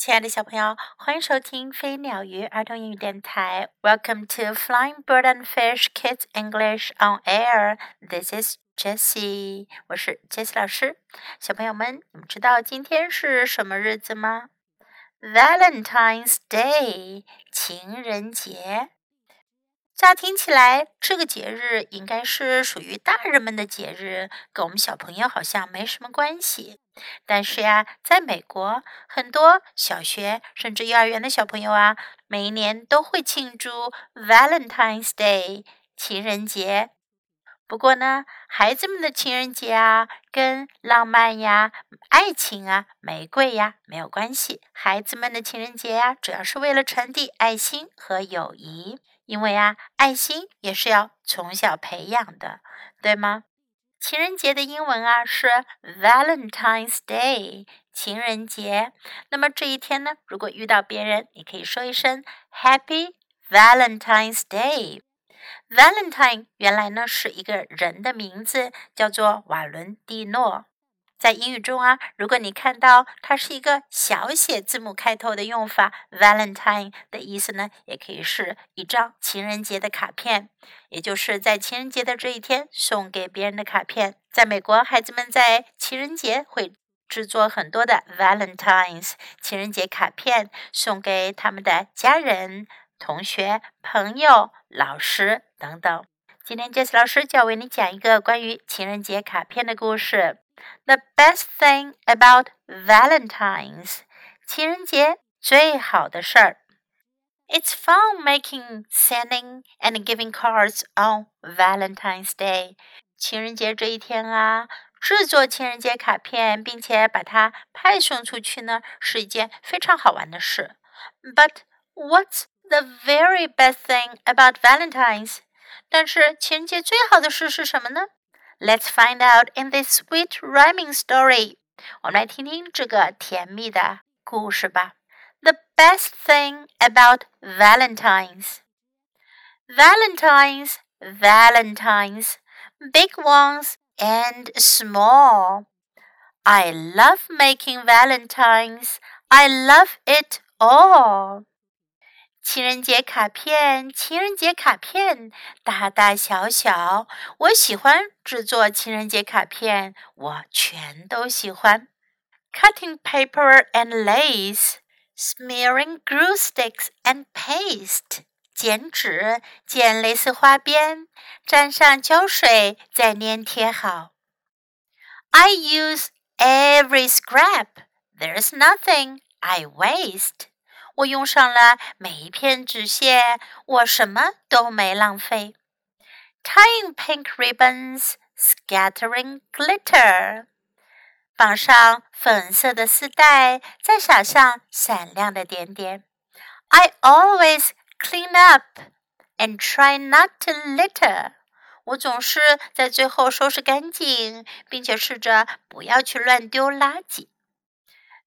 亲爱的小朋友，欢迎收听飞鸟鱼儿童英语电台。Welcome to Flying Bird and Fish Kids English on Air. This is Jessie，我是 Jessie 老师。小朋友们，你们知道今天是什么日子吗？Valentine's Day，情人节。乍听起来，这个节日应该是属于大人们的节日，跟我们小朋友好像没什么关系。但是呀，在美国，很多小学甚至幼儿园的小朋友啊，每一年都会庆祝 Valentine's Day 情人节。不过呢，孩子们的情人节啊，跟浪漫呀、爱情啊、玫瑰呀没有关系。孩子们的情人节呀，主要是为了传递爱心和友谊。因为啊，爱心也是要从小培养的，对吗？情人节的英文啊是 Valentine's Day，情人节。那么这一天呢，如果遇到别人，你可以说一声 Happy Valentine's Day。Valentine 原来呢是一个人的名字，叫做瓦伦蒂诺。在英语中啊，如果你看到它是一个小写字母开头的用法，Valentine 的意思呢，也可以是一张情人节的卡片，也就是在情人节的这一天送给别人的卡片。在美国，孩子们在情人节会制作很多的 Valentines 情人节卡片，送给他们的家人、同学、朋友、老师等等。今天 Jess 老师就要为你讲一个关于情人节卡片的故事。The best thing about Valentine's，情人节最好的事儿。It's fun making, sending, and giving cards on Valentine's Day。情人节这一天啊，制作情人节卡片，并且把它派送出去呢，是一件非常好玩的事。But what's the very best thing about Valentine's？但是情人节最好的事是什么呢 ？Let's find out in this sweet rhyming story. 我们来听听这个甜蜜的故事吧。The best thing about Valentines. Valentines, Valentines, big ones and small. I love making Valentines. I love it all. 情人节卡片，情人节卡片，大大小小，我喜欢制作情人节卡片，我全都喜欢。Cutting paper and lace, smearing glue sticks and paste，剪纸，剪蕾丝花边，沾上胶水，再粘贴好。I use every scrap. There's nothing I waste. 我用上了每一片纸屑，我什么都没浪费。Tying pink ribbons, scattering glitter，绑上粉色的丝带，再撒上闪亮的点点。I always clean up and try not to litter。我总是在最后收拾干净，并且试着不要去乱丢垃圾。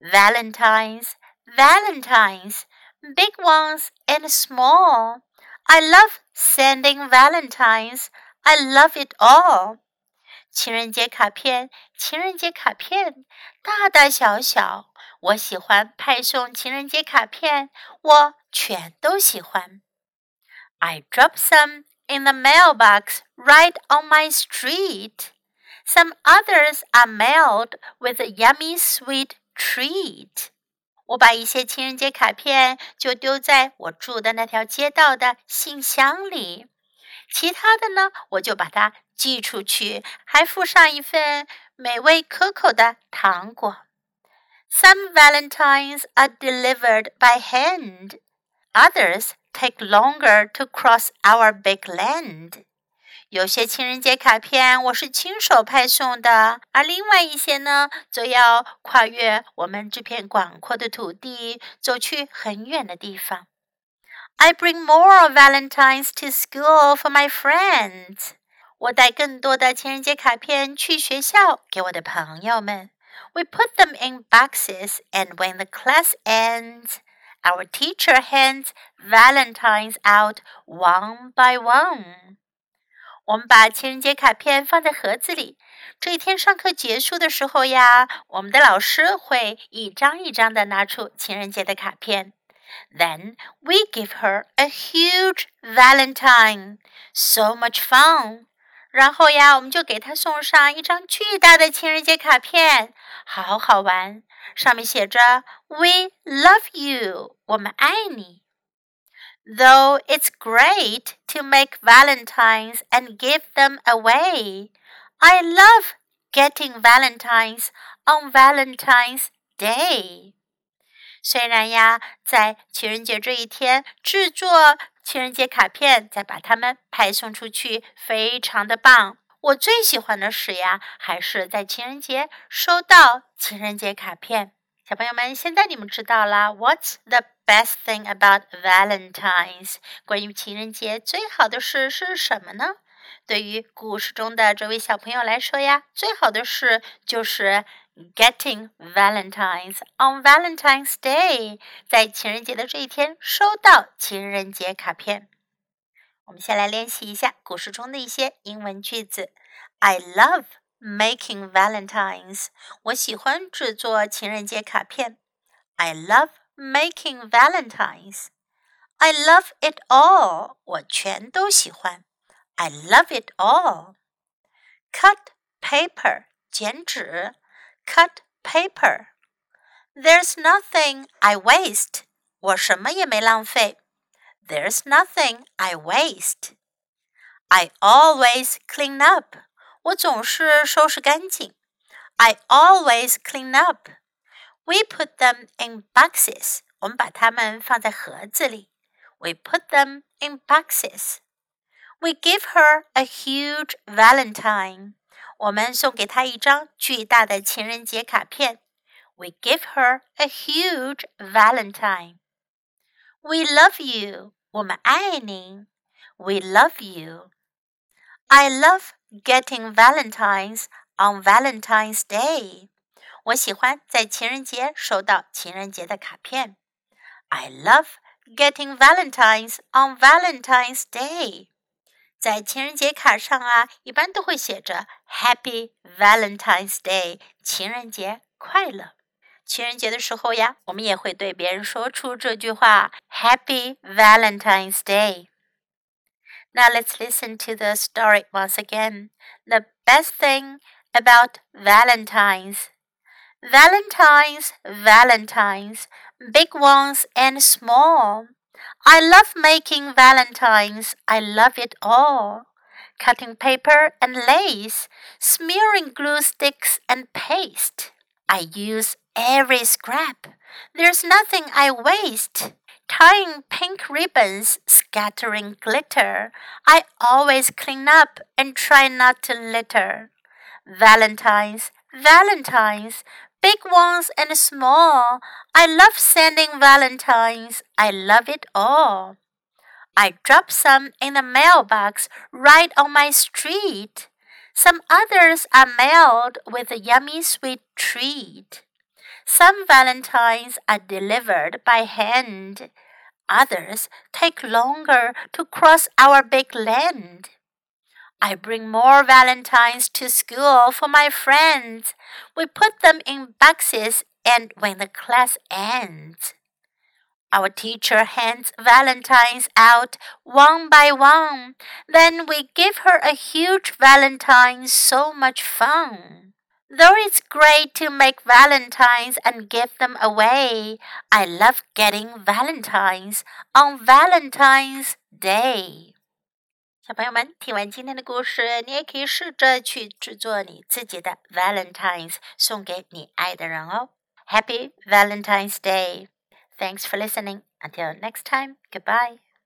Valentine's。 Valentines, big ones and small. I love sending Valentines. I love it all. 情人节卡片，情人节卡片，大大小小，我喜欢派送情人节卡片，我全都喜欢。I drop some in the mailbox right on my street. Some others are mailed with a yummy sweet treat. 我把一些情人节卡片就丢在我住的那条街道的信箱里，其他的呢，我就把它寄出去，还附上一份美味可口的糖果。Some valentines are delivered by hand, others take longer to cross our big land. 有些情人节卡片我是亲手派送的，而另外一些呢，则要跨越我们这片广阔的土地，走去很远的地方。I bring more Valentines to school for my friends。我带更多的情人节卡片去学校给我的朋友们。We put them in boxes, and when the class ends, our teacher hands Valentines out one by one. 我们把情人节卡片放在盒子里，这一天上课结束的时候呀，我们的老师会一张一张的拿出情人节的卡片。Then we give her a huge Valentine. So much fun. 然后呀，我们就给她送上一张巨大的情人节卡片，好好玩。上面写着 "We love you，我们爱你。Though it's great to make valentines and give them away, I love getting valentines on Valentine's Day. 虽然呀，在情人节这一天制作情人节卡片，再把它们派送出去，非常的棒。我最喜欢的是呀，还是在情人节收到情人节卡片。 小朋友们，现在你们知道啦，What's the best thing about Valentine's？关于情人节最好的事是什么呢？对于故事中的这位小朋友来说呀，最好的事就是 getting Valentines on Valentine's Day，在情人节的这一天收到情人节卡片。我们先来练习一下故事中的一些英文句子。I love making valentines。我喜欢制作情人节卡片。I love making valentines. I love it all. 我全都喜欢。I love it all. Cut paper. 剪纸。Cut paper. There's nothing I waste. 我什么也没浪费。There's nothing I waste. I always clean up. 我总是收拾干净。I always clean up. We put them in boxes. 我们把它们放在盒子里。We put them in boxes. We give her a huge Valentine. 我们送给她一张巨大的情人节卡片。We give her a huge Valentine. We love you. 我们爱您。We love you. I love getting Valentines on Valentine's Day. 我喜欢在情人节收到情人节的卡片。I love getting Valentines on Valentine's Day. 在情人节卡上啊，一般都会写着 Happy Valentine's Day，情人节快乐。情人节的时候呀，我们也会对别人说出这句话：Happy Valentine's Day。 Now let's listen to the story once again. The best thing about Valentines. Valentines, Valentines, big ones and small. I love making Valentines. I love it all. Cutting paper and lace, smearing glue sticks and paste. I use every scrap. There's nothing I waste. Tying pink ribbons, scattering glitter. I always clean up and try not to litter. Valentines, Valentines, big ones and small. I love sending Valentines. I love it all. I drop some in the mailbox right on my street. Some others are mailed with a yummy sweet treat. Some valentines are delivered by hand. Others take longer to cross our big land. I bring more valentines to school for my friends. We put them in boxes and when the class ends. Our teacher hands valentines out one by one. Then we give her a huge valentine, so much fun. Though it's great to make valentines and give them away, I love getting valentines on Valentine's Day. 小朋友们，听完今天的故事，你也可以试着去制作你自己的 Valentines，送给你爱的人哦。Happy Valentine's Day! Thanks for listening. Until next time, goodbye.